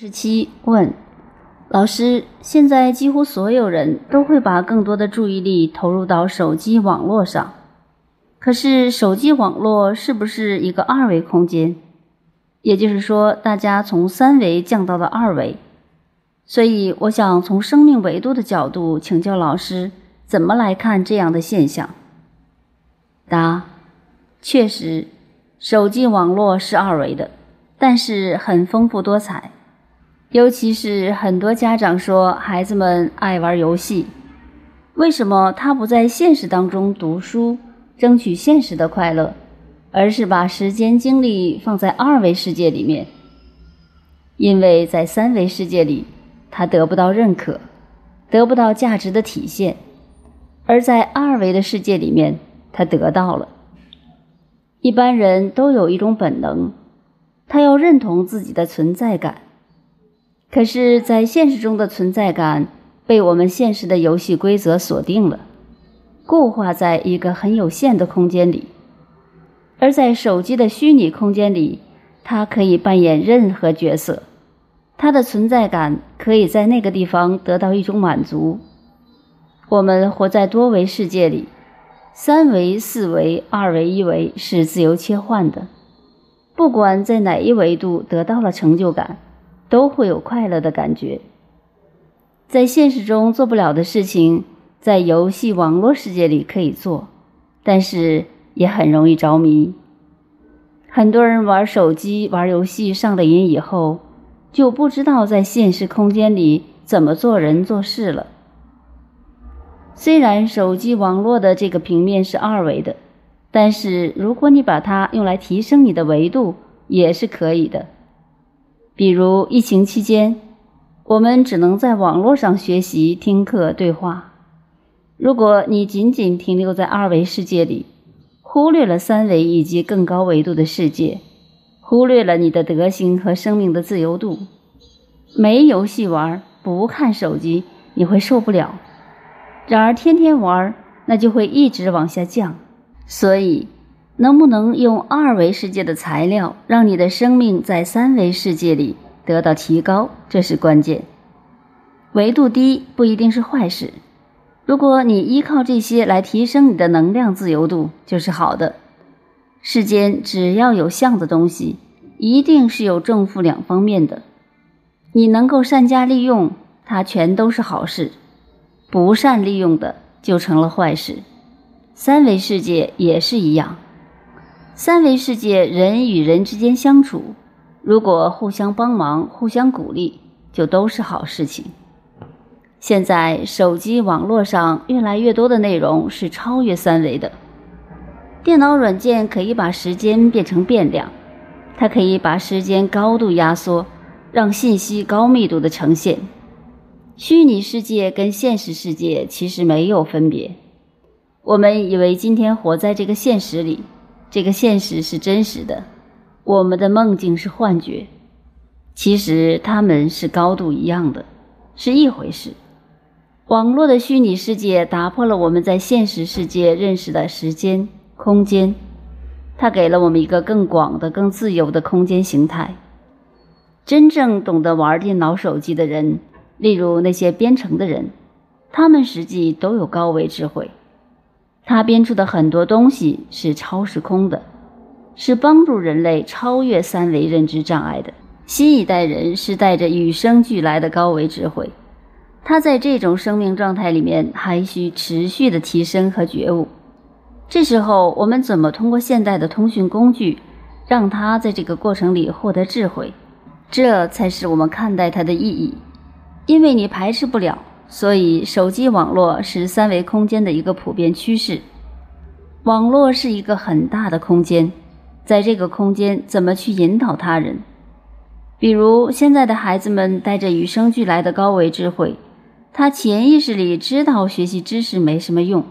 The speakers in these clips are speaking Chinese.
十七问，老师，现在几乎所有人都会把更多的注意力投入到手机网络上，可是手机网络是不是一个二维空间？也就是说，大家从三维降到了二维。所以，我想从生命维度的角度请教老师，怎么来看这样的现象？答：确实，手机网络是二维的，但是很丰富多彩。尤其是很多家长说孩子们爱玩游戏，为什么他不在现实当中读书，争取现实的快乐，而是把时间精力放在二维世界里面？因为在三维世界里，他得不到认可，得不到价值的体现；而在二维的世界里面，他得到了。一般人都有一种本能，他要认同自己的存在感。可是，在现实中的存在感被我们现实的游戏规则锁定了，固化在一个很有限的空间里；而在手机的虚拟空间里，它可以扮演任何角色，它的存在感可以在那个地方得到一种满足。我们活在多维世界里，三维、四维、二维、一维是自由切换的，不管在哪一维度得到了成就感。都会有快乐的感觉。在现实中做不了的事情，在游戏网络世界里可以做，但是也很容易着迷。很多人玩手机、玩游戏上了瘾以后，就不知道在现实空间里怎么做人做事了。虽然手机网络的这个平面是二维的，但是如果你把它用来提升你的维度，也是可以的。比如疫情期间，我们只能在网络上学习、听课、对话。如果你仅仅停留在二维世界里，忽略了三维以及更高维度的世界，忽略了你的德行和生命的自由度，没游戏玩，不看手机，你会受不了。然而天天玩，那就会一直往下降。所以。能不能用二维世界的材料，让你的生命在三维世界里得到提高？这是关键。维度低不一定是坏事，如果你依靠这些来提升你的能量自由度，就是好的。世间只要有相的东西，一定是有正负两方面的。你能够善加利用，它全都是好事；不善利用的，就成了坏事。三维世界也是一样。三维世界，人与人之间相处，如果互相帮忙、互相鼓励，就都是好事情。现在手机网络上越来越多的内容是超越三维的。电脑软件可以把时间变成变量，它可以把时间高度压缩，让信息高密度的呈现。虚拟世界跟现实世界其实没有分别。我们以为今天活在这个现实里。这个现实是真实的，我们的梦境是幻觉。其实它们是高度一样的，是一回事。网络的虚拟世界打破了我们在现实世界认识的时间、空间，它给了我们一个更广的、更自由的空间形态。真正懂得玩电脑、手机的人，例如那些编程的人，他们实际都有高维智慧。他编出的很多东西是超时空的，是帮助人类超越三维认知障碍的。新一代人是带着与生俱来的高维智慧，他在这种生命状态里面还需持续的提升和觉悟。这时候，我们怎么通过现代的通讯工具，让他在这个过程里获得智慧？这才是我们看待它的意义。因为你排斥不了。所以，手机网络是三维空间的一个普遍趋势。网络是一个很大的空间，在这个空间怎么去引导他人？比如，现在的孩子们带着与生俱来的高维智慧，他潜意识里知道学习知识没什么用，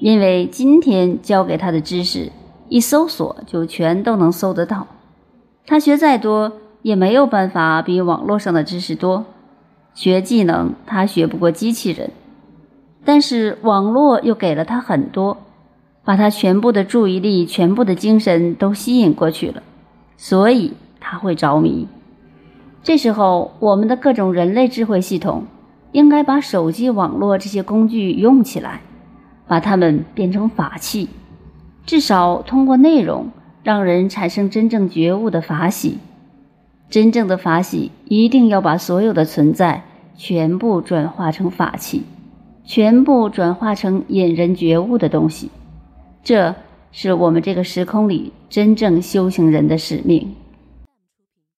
因为今天教给他的知识，一搜索就全都能搜得到。他学再多，也没有办法比网络上的知识多。学技能，他学不过机器人，但是网络又给了他很多，把他全部的注意力、全部的精神都吸引过去了，所以他会着迷。这时候，我们的各种人类智慧系统应该把手机网络这些工具用起来，把它们变成法器，至少通过内容让人产生真正觉悟的法喜。真正的法喜一定要把所有的存在全部转化成法器，全部转化成引人觉悟的东西。这是我们这个时空里真正修行人的使命。